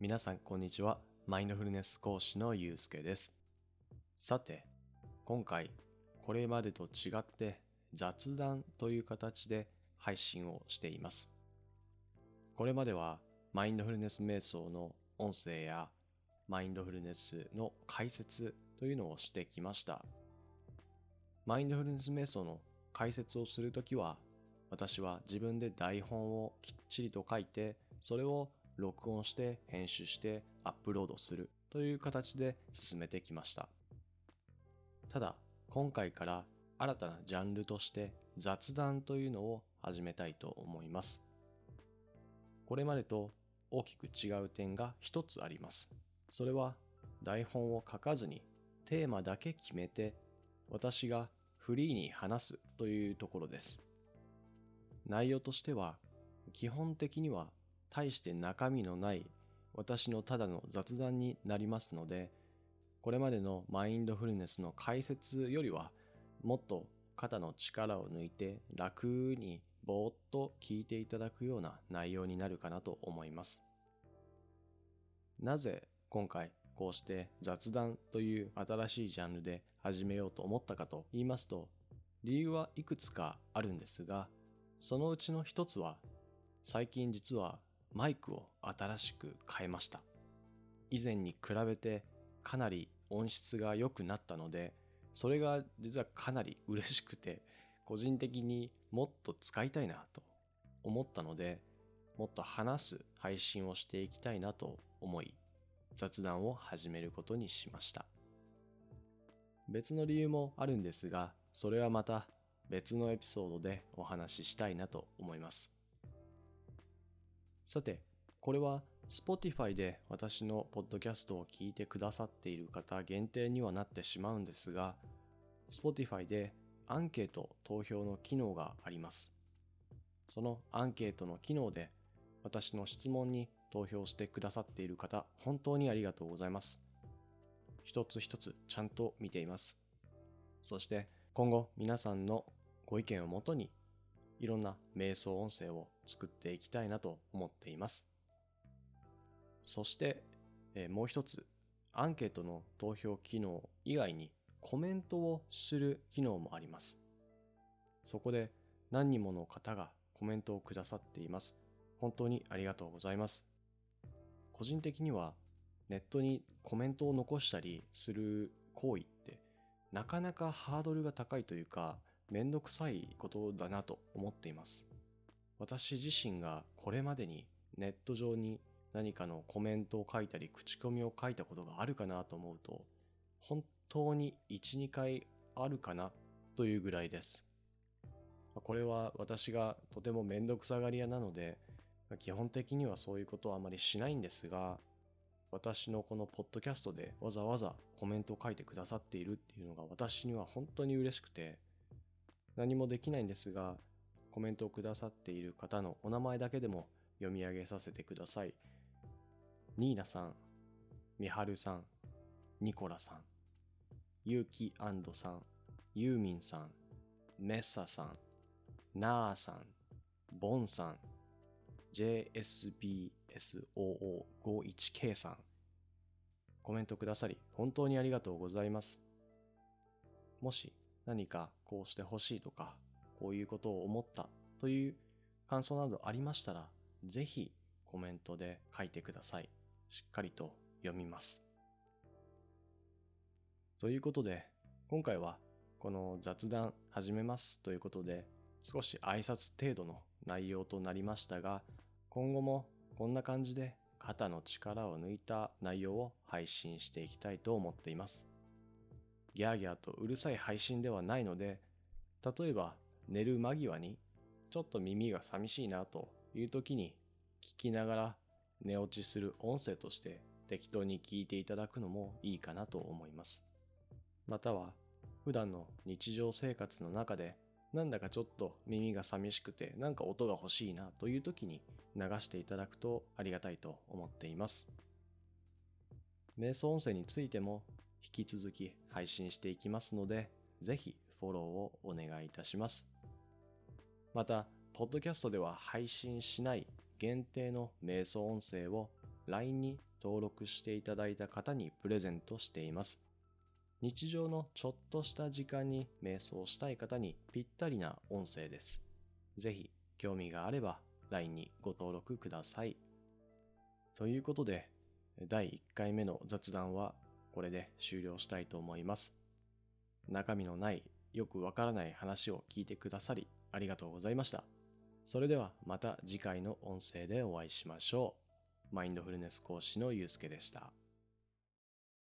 皆さんこんにちは。マインドフルネス講師のゆうすけです。さて、今回これまでと違って雑談という形で配信をしています。これまではマインドフルネス瞑想の音声やマインドフルネスの解説というのをしてきました。マインドフルネス瞑想の解説をするときは私は自分で台本をきっちりと書いてそれを録音して編集してアップロードするという形で進めてきました。ただ今回から新たなジャンルとして雑談というのを始めたいと思います。これまでと大きく違う点が一つあります。それは台本を書かずにテーマだけ決めて私がフリーに話すというところです。内容としては基本的には大して中身のない私のただの雑談になりますのでこれまでのマインドフルネスの解説よりはもっと肩の力を抜いて楽にぼーっと聞いていただくような内容になるかなと思います。なぜ今回こうして雑談という新しいジャンルで始めようと思ったかと言いますと理由はいくつかあるんですがそのうちの一つは最近実はマイクを新しく変えました。以前に比べてかなり音質が良くなったのでそれが実はかなり嬉しくて個人的にもっと使いたいなと思ったのでもっと話す配信をしていきたいなと思い雑談を始めることにしました。別の理由もあるんですがそれはまた別のエピソードでお話ししたいなと思います。さてこれは Spotify で私のポッドキャストを聞いてくださっている方限定にはなってしまうんですが Spotify でアンケート投票の機能があります。そのアンケートの機能で私の質問に投票してくださっている方本当にありがとうございます。一つ一つちゃんと見ています。そして今後皆さんのご意見をもとにいろんな瞑想音声を作っていきたいなと思っています。そして、えもう一つアンケートの投票機能以外にコメントをする機能もあります。そこで何人もの方がコメントをくださっています。本当にありがとうございます。個人的にはネットにコメントを残したりする行為ってなかなかハードルが高いというかめんどくさいことだなと思っています。私自身がこれまでにネット上に何かのコメントを書いたり口コミを書いたことがあるかなと思うと本当に12回あるかなというぐらいです。これは私がとてもめんどくさがり屋なので基本的にはそういうことはあまりしないんですが私のこのポッドキャストでわざわざコメントを書いてくださっているっていうのが私には本当に嬉しくて何もできないんですがコメントをくださっている方のお名前だけでも読み上げさせてください。ニーナさんみはるさんニコラさんゆうきさんユーミンさんメッサさんナーさんボンさん JSBSOO51K さん。コメントくださり本当にありがとうございます。もし何かこうしてほしいとかこういうことを思ったという感想などありましたらぜひコメントで書いてください。しっかりと読みます。ということで今回はこの雑談始めます。ということで少し挨拶程度の内容となりましたが今後もこんな感じで肩の力を抜いた内容を配信していきたいと思っています。ギャーギャーとうるさい配信ではないので例えば寝る間際にちょっと耳が寂しいなという時に聞きながら寝落ちする音声として適当に聞いていただくのもいいかなと思います。または普段の日常生活の中でなんだかちょっと耳が寂しくてなんか音が欲しいなという時に流していただくとありがたいと思っています。瞑想音声についても引き続き配信していきますのでぜひフォローをお願いいたしますまたポッドキャストでは配信しない限定の瞑想音声を LINE に登録していただいた方にプレゼントしています。日常のちょっとした時間に瞑想したい方にぴったりな音声です。ぜひ興味があれば LINE にご登録ください。ということで、第1回目の雑談はこれで終了したいと思います。中身のない、よくわからない話を聞いてくださりありがとうございました。それではまた次回の音声でお会いしましょう。マインドフルネス講師のゆうすけでした。